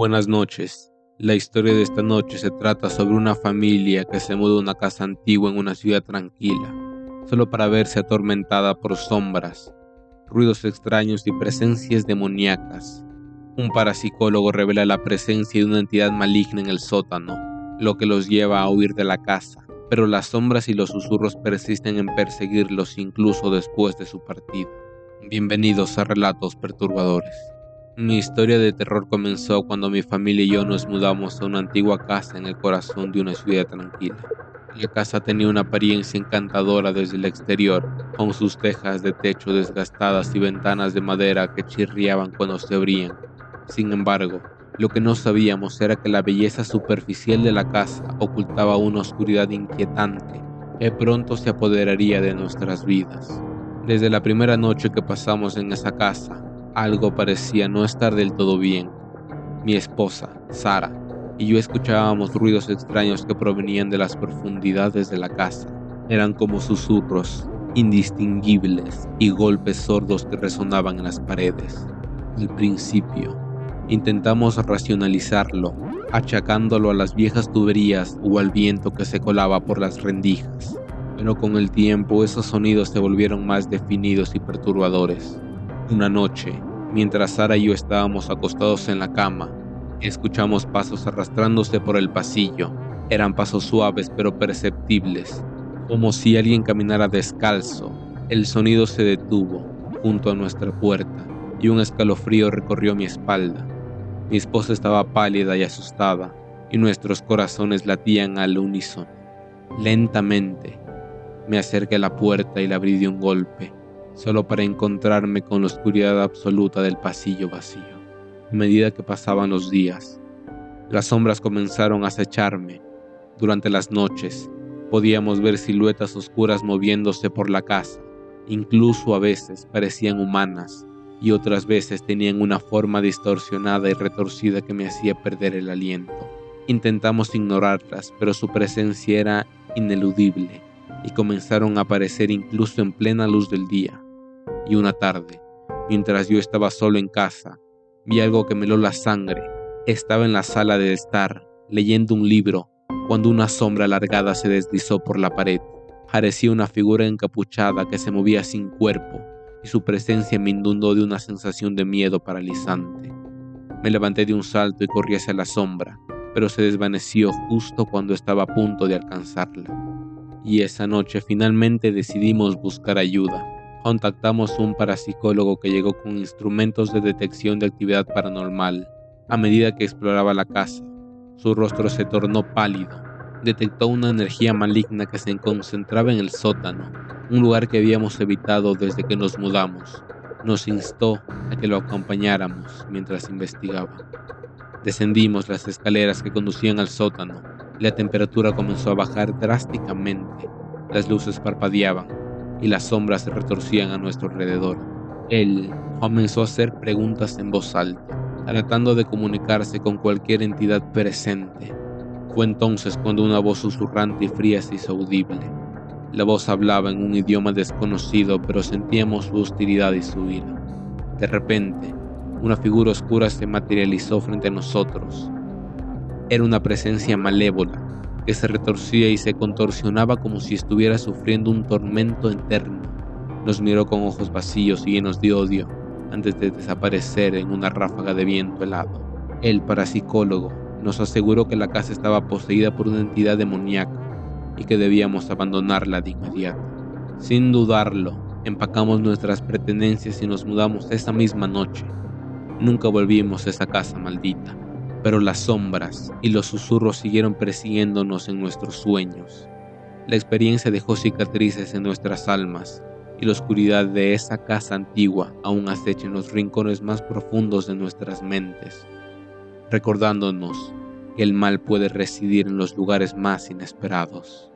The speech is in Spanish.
Buenas noches. La historia de esta noche se trata sobre una familia que se mudó a una casa antigua en una ciudad tranquila, solo para verse atormentada por sombras, ruidos extraños y presencias demoníacas. Un parapsicólogo revela la presencia de una entidad maligna en el sótano, lo que los lleva a huir de la casa, pero las sombras y los susurros persisten en perseguirlos incluso después de su partida. Bienvenidos a Relatos Perturbadores. Mi historia de terror comenzó cuando mi familia y yo nos mudamos a una antigua casa en el corazón de una ciudad tranquila. La casa tenía una apariencia encantadora desde el exterior, con sus tejas de techo desgastadas y ventanas de madera que chirriaban cuando se abrían. Sin embargo, lo que no sabíamos era que la belleza superficial de la casa ocultaba una oscuridad inquietante que pronto se apoderaría de nuestras vidas. Desde la primera noche que pasamos en esa casa, algo parecía no estar del todo bien. Mi esposa, Sara, y yo escuchábamos ruidos extraños que provenían de las profundidades de la casa. Eran como susurros indistinguibles y golpes sordos que resonaban en las paredes. Al principio, intentamos racionalizarlo, achacándolo a las viejas tuberías o al viento que se colaba por las rendijas. Pero con el tiempo esos sonidos se volvieron más definidos y perturbadores. Una noche, mientras Sara y yo estábamos acostados en la cama, escuchamos pasos arrastrándose por el pasillo. Eran pasos suaves pero perceptibles, como si alguien caminara descalzo. El sonido se detuvo junto a nuestra puerta y un escalofrío recorrió mi espalda. Mi esposa estaba pálida y asustada, y nuestros corazones latían al unísono. Lentamente, me acerqué a la puerta y la abrí de un golpe solo para encontrarme con la oscuridad absoluta del pasillo vacío. A medida que pasaban los días, las sombras comenzaron a acecharme. Durante las noches, podíamos ver siluetas oscuras moviéndose por la casa. Incluso a veces parecían humanas y otras veces tenían una forma distorsionada y retorcida que me hacía perder el aliento. Intentamos ignorarlas, pero su presencia era ineludible y comenzaron a aparecer incluso en plena luz del día y una tarde, mientras yo estaba solo en casa, vi algo que me heló la sangre. Estaba en la sala de estar, leyendo un libro, cuando una sombra alargada se deslizó por la pared. Parecía una figura encapuchada que se movía sin cuerpo, y su presencia me inundó de una sensación de miedo paralizante. Me levanté de un salto y corrí hacia la sombra, pero se desvaneció justo cuando estaba a punto de alcanzarla. Y esa noche finalmente decidimos buscar ayuda contactamos un parapsicólogo que llegó con instrumentos de detección de actividad paranormal. A medida que exploraba la casa, su rostro se tornó pálido. Detectó una energía maligna que se concentraba en el sótano, un lugar que habíamos evitado desde que nos mudamos. Nos instó a que lo acompañáramos mientras investigaba. Descendimos las escaleras que conducían al sótano. La temperatura comenzó a bajar drásticamente. Las luces parpadeaban y las sombras se retorcían a nuestro alrededor. Él comenzó a hacer preguntas en voz alta, tratando de comunicarse con cualquier entidad presente. Fue entonces cuando una voz susurrante y fría se hizo audible. La voz hablaba en un idioma desconocido, pero sentíamos su hostilidad y su ira. De repente, una figura oscura se materializó frente a nosotros. Era una presencia malévola, que se retorcía y se contorsionaba como si estuviera sufriendo un tormento eterno. Nos miró con ojos vacíos y llenos de odio antes de desaparecer en una ráfaga de viento helado. El parapsicólogo nos aseguró que la casa estaba poseída por una entidad demoníaca y que debíamos abandonarla de inmediato. Sin dudarlo, empacamos nuestras pertenencias y nos mudamos esa misma noche. Nunca volvimos a esa casa maldita pero las sombras y los susurros siguieron persiguiéndonos en nuestros sueños. La experiencia dejó cicatrices en nuestras almas y la oscuridad de esa casa antigua aún acecha en los rincones más profundos de nuestras mentes, recordándonos que el mal puede residir en los lugares más inesperados.